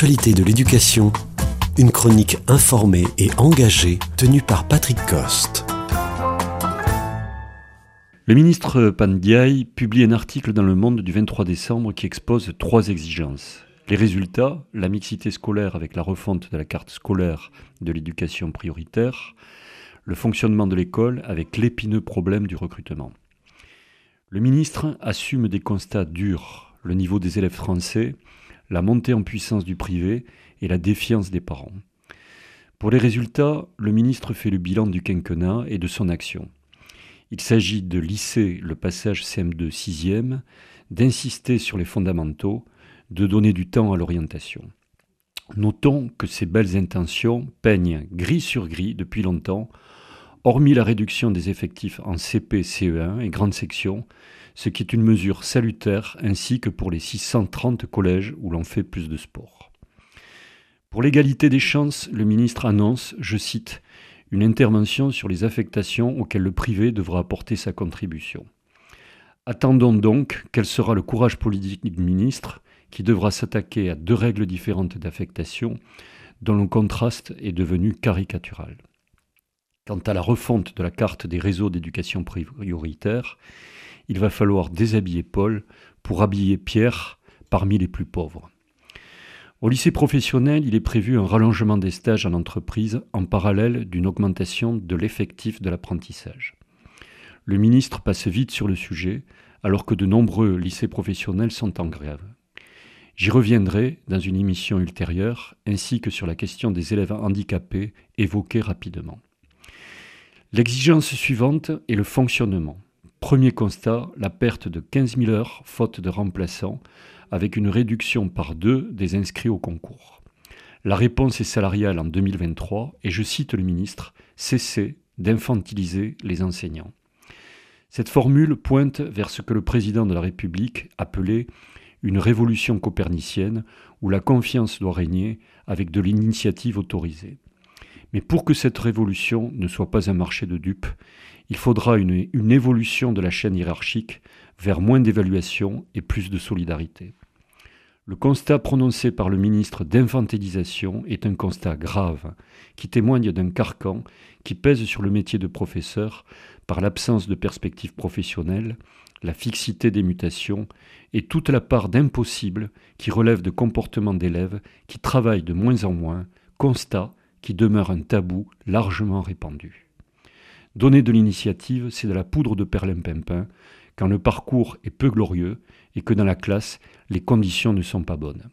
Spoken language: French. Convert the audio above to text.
De l'éducation, une chronique informée et engagée tenue par Patrick Coste. Le ministre Pandiaï publie un article dans Le Monde du 23 décembre qui expose trois exigences. Les résultats, la mixité scolaire avec la refonte de la carte scolaire de l'éducation prioritaire, le fonctionnement de l'école avec l'épineux problème du recrutement. Le ministre assume des constats durs, le niveau des élèves français, la montée en puissance du privé et la défiance des parents. Pour les résultats, le ministre fait le bilan du quinquennat et de son action. Il s'agit de lisser le passage CM2 6e, d'insister sur les fondamentaux, de donner du temps à l'orientation. Notons que ces belles intentions peignent gris sur gris depuis longtemps hormis la réduction des effectifs en CP, CE1 et grande section, ce qui est une mesure salutaire, ainsi que pour les 630 collèges où l'on fait plus de sport. Pour l'égalité des chances, le ministre annonce, je cite, une intervention sur les affectations auxquelles le privé devra apporter sa contribution. Attendons donc quel sera le courage politique du ministre qui devra s'attaquer à deux règles différentes d'affectation dont le contraste est devenu caricatural. Quant à la refonte de la carte des réseaux d'éducation prioritaire, il va falloir déshabiller Paul pour habiller Pierre parmi les plus pauvres. Au lycée professionnel, il est prévu un rallongement des stages en entreprise en parallèle d'une augmentation de l'effectif de l'apprentissage. Le ministre passe vite sur le sujet alors que de nombreux lycées professionnels sont en grève. J'y reviendrai dans une émission ultérieure, ainsi que sur la question des élèves handicapés évoquée rapidement. L'exigence suivante est le fonctionnement. Premier constat, la perte de 15 000 heures faute de remplaçants, avec une réduction par deux des inscrits au concours. La réponse est salariale en 2023 et je cite le ministre, cesser d'infantiliser les enseignants. Cette formule pointe vers ce que le président de la République appelait une révolution copernicienne où la confiance doit régner avec de l'initiative autorisée. Mais pour que cette révolution ne soit pas un marché de dupes, il faudra une, évolution de la chaîne hiérarchique vers moins d'évaluation et plus de solidarité. Le constat prononcé par le ministre d'infantilisation est un constat grave qui témoigne d'un carcan qui pèse sur le métier de professeur par l'absence de perspectives professionnelles, la fixité des mutations et toute la part d'impossible qui relève de comportements d'élèves qui travaillent de moins en moins, constat qui demeure un tabou largement répandu. Donner de l'initiative, c'est de la poudre de perlimpinpin quand le parcours est peu glorieux et que dans la classe, les conditions ne sont pas bonnes.